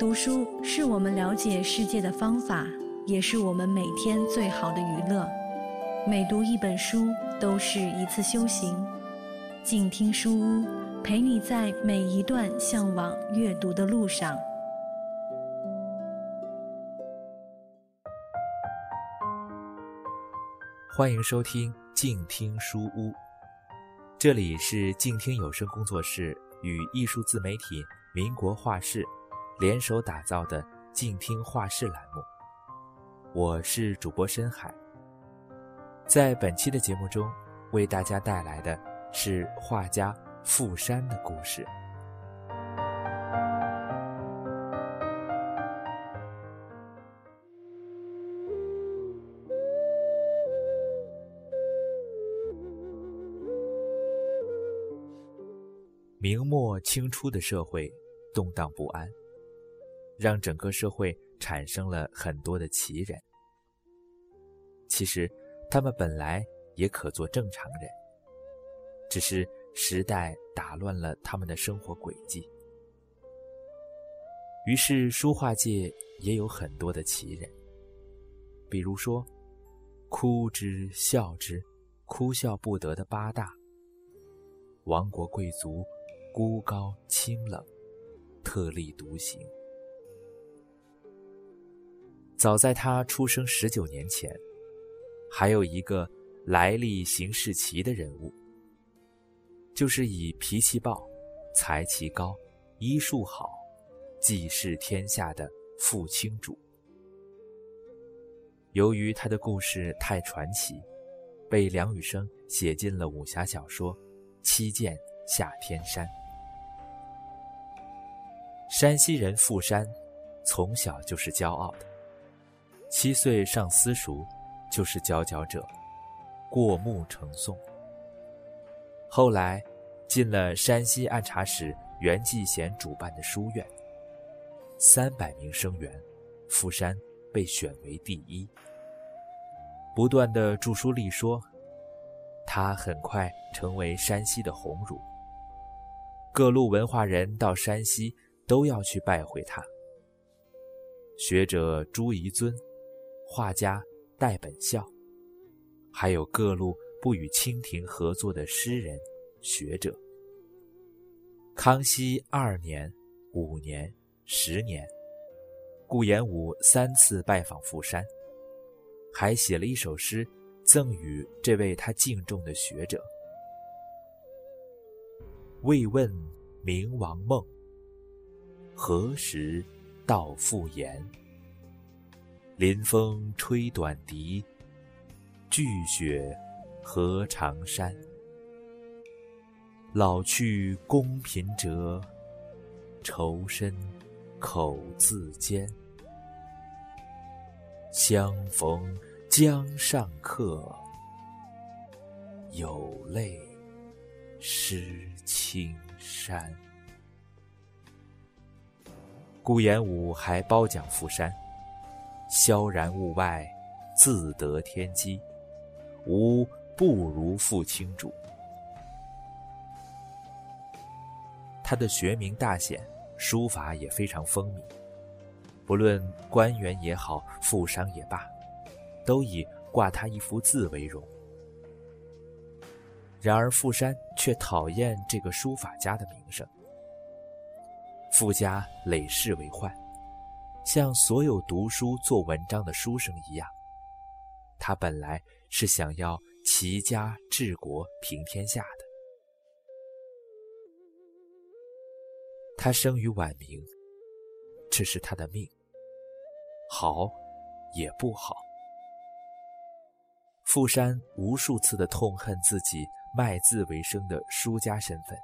读书是我们了解世界的方法，也是我们每天最好的娱乐。每读一本书，都是一次修行。静听书屋，陪你在每一段向往阅读的路上。欢迎收听静听书屋，这里是静听有声工作室与艺术自媒体民国画室。联手打造的静听画室栏目，我是主播深海。在本期的节目中，为大家带来的是画家傅山的故事。明末清初的社会动荡不安。让整个社会产生了很多的奇人。其实，他们本来也可做正常人，只是时代打乱了他们的生活轨迹。于是，书画界也有很多的奇人，比如说，哭之笑之，哭笑不得的八大。王国贵族，孤高清冷，特立独行。早在他出生十九年前，还有一个来历行事奇的人物，就是以脾气暴、才气高、医术好、济世天下的傅青主。由于他的故事太传奇，被梁羽生写进了武侠小说《七剑下天山》。山西人傅山，从小就是骄傲的。七岁上私塾，就是佼佼者，过目成诵。后来，进了山西按察使袁继贤主办的书院，三百名生员，傅山被选为第一。不断的著书立说，他很快成为山西的鸿儒。各路文化人到山西都要去拜会他。学者朱彝尊。画家戴本孝，还有各路不与清廷合作的诗人、学者。康熙二年、五年、十年，顾炎武三次拜访富山，还写了一首诗赠予这位他敬重的学者：“未问明王梦，何时到复言？”临风吹短笛，聚雪何长山。老去宫嫔折，愁深口自坚。相逢江上客，有泪湿青衫。顾炎武还褒奖傅山。萧然物外，自得天机。吾不如傅青主。他的学名大显，书法也非常风靡。不论官员也好，富商也罢，都以挂他一幅字为荣。然而傅山却讨厌这个书法家的名声。傅家累世为患。像所有读书做文章的书生一样，他本来是想要齐家治国平天下的。他生于晚明，这是他的命。好，也不好。傅山无数次的痛恨自己卖字为生的书家身份。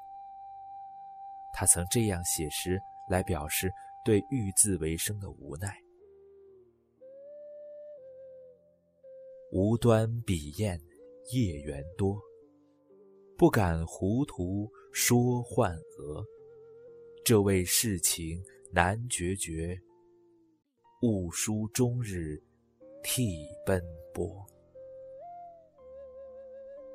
他曾这样写诗来表示。对欲字为生的无奈，无端笔砚夜缘多，不敢糊涂说宦娥。这位世情难决绝，务书终日替奔波。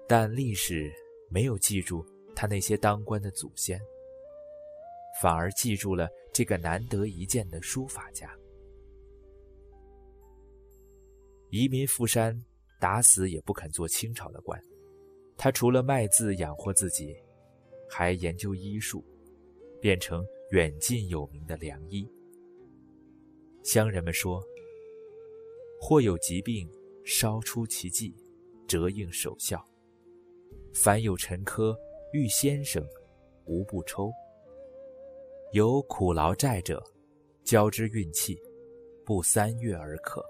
但历史没有记住他那些当官的祖先。反而记住了这个难得一见的书法家。移民富山，打死也不肯做清朝的官。他除了卖字养活自己，还研究医术，变成远近有名的良医。乡人们说：“或有疾病，烧出奇迹，折应守孝；凡有沉疴，遇先生，无不抽。有苦劳债者，交之运气，不三月而可。”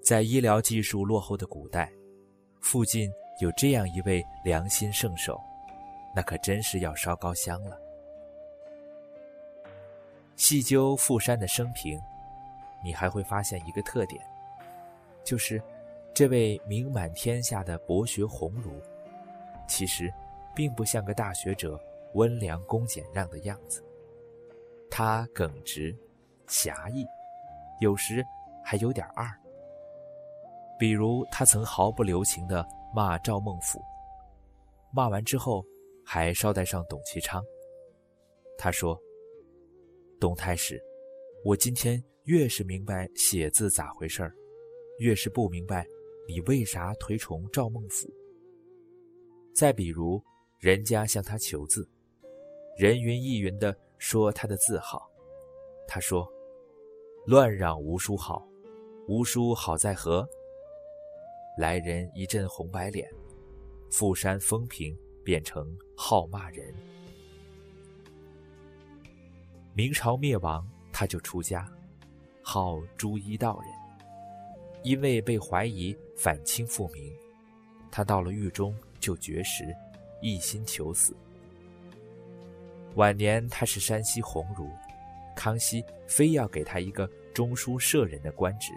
在医疗技术落后的古代。附近有这样一位良心圣手，那可真是要烧高香了。细究富山的生平，你还会发现一个特点，就是这位名满天下的博学鸿儒，其实并不像个大学者温良恭俭让的样子。他耿直、侠义，有时还有点二。比如，他曾毫不留情地骂赵孟俯，骂完之后还捎带上董其昌。他说：“董太史，我今天越是明白写字咋回事儿，越是不明白你为啥推崇赵孟俯。”再比如，人家向他求字，人云亦云地说他的字好，他说：“乱嚷吴书好，吴书好在何？”来人一阵红白脸，富山风评变成好骂人。明朝灭亡，他就出家，号朱一道人。因为被怀疑反清复明，他到了狱中就绝食，一心求死。晚年他是山西鸿儒，康熙非要给他一个中书舍人的官职，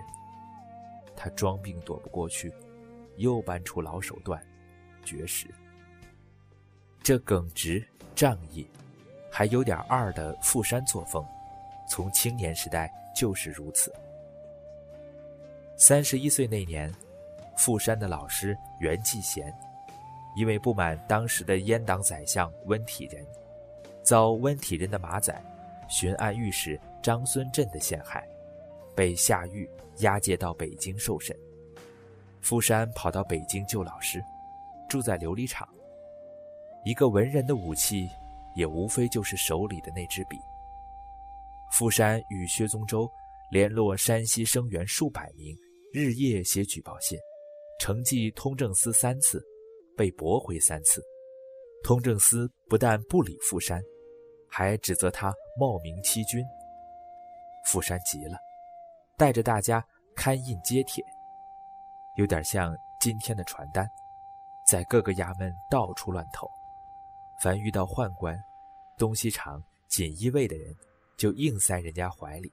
他装病躲不过去。又搬出老手段，绝食。这耿直仗义，还有点二的富山作风，从青年时代就是如此。三十一岁那年，富山的老师袁继贤，因为不满当时的阉党宰相温体仁，遭温体仁的马仔、巡按御史张孙振的陷害，被下狱押解到北京受审。富山跑到北京救老师，住在琉璃厂。一个文人的武器，也无非就是手里的那支笔。富山与薛宗周联络山西生源数百名，日夜写举报信，呈寄通政司三次，被驳回三次。通政司不但不理富山，还指责他冒名欺君。富山急了，带着大家刊印揭帖。有点像今天的传单，在各个衙门到处乱投。凡遇到宦官、东西厂、锦衣卫的人，就硬塞人家怀里。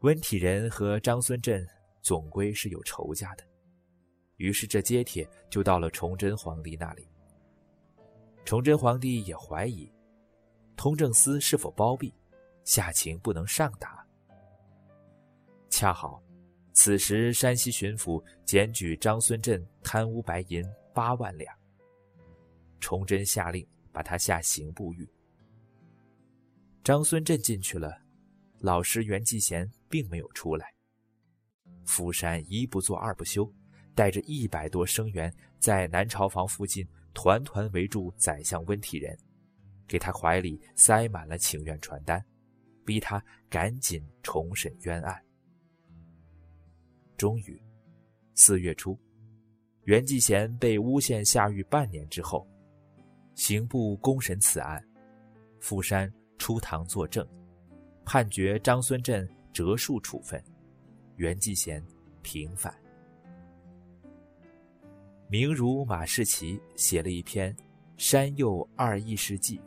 温体仁和张孙振总归是有仇家的，于是这揭帖就到了崇祯皇帝那里。崇祯皇帝也怀疑，通政司是否包庇，下情不能上达。恰好。此时，山西巡抚检举张孙振贪污白银八万两。崇祯下令把他下刑部狱。张孙振进去了，老师袁继贤并没有出来。福山一不做二不休，带着一百多生员在南朝房附近团团围住宰相温体仁，给他怀里塞满了请愿传单，逼他赶紧重审冤案。终于，四月初，袁继贤被诬陷下狱半年之后，刑部公审此案，富山出堂作证，判决张孙振折数处分，袁继贤平反。名儒马士奇写了一篇《山右二义事记》，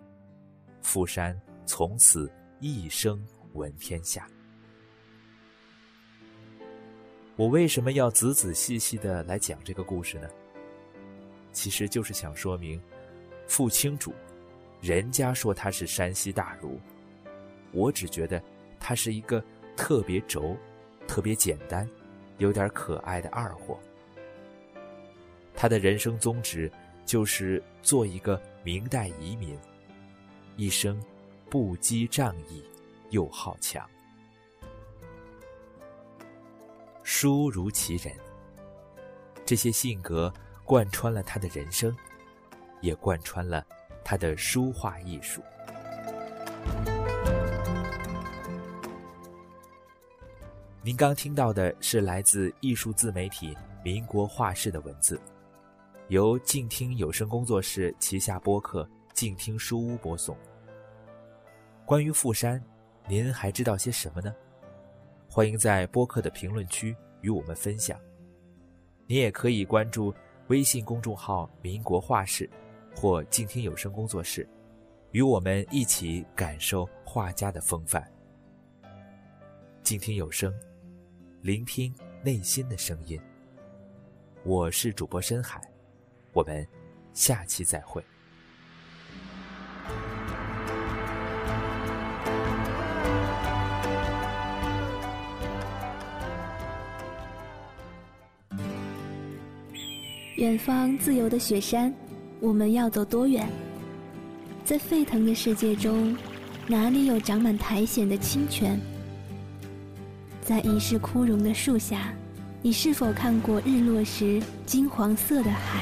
富山从此一生闻天下。我为什么要仔仔细细的来讲这个故事呢？其实就是想说明，傅清主，人家说他是山西大儒，我只觉得他是一个特别轴、特别简单、有点可爱的二货。他的人生宗旨就是做一个明代遗民，一生不羁仗义又好强。书如其人，这些性格贯穿了他的人生，也贯穿了他的书画艺术。您刚听到的是来自艺术自媒体“民国画室”的文字，由静听有声工作室旗下播客“静听书屋”播送。关于富山，您还知道些什么呢？欢迎在播客的评论区与我们分享。你也可以关注微信公众号“民国画室”或“静听有声工作室”，与我们一起感受画家的风范。静听有声。聆听内心的声音。我是主播深海，我们下期再会。远方自由的雪山，我们要走多远？在沸腾的世界中，哪里有长满苔藓的清泉？在已是枯荣的树下，你是否看过日落时金黄色的海？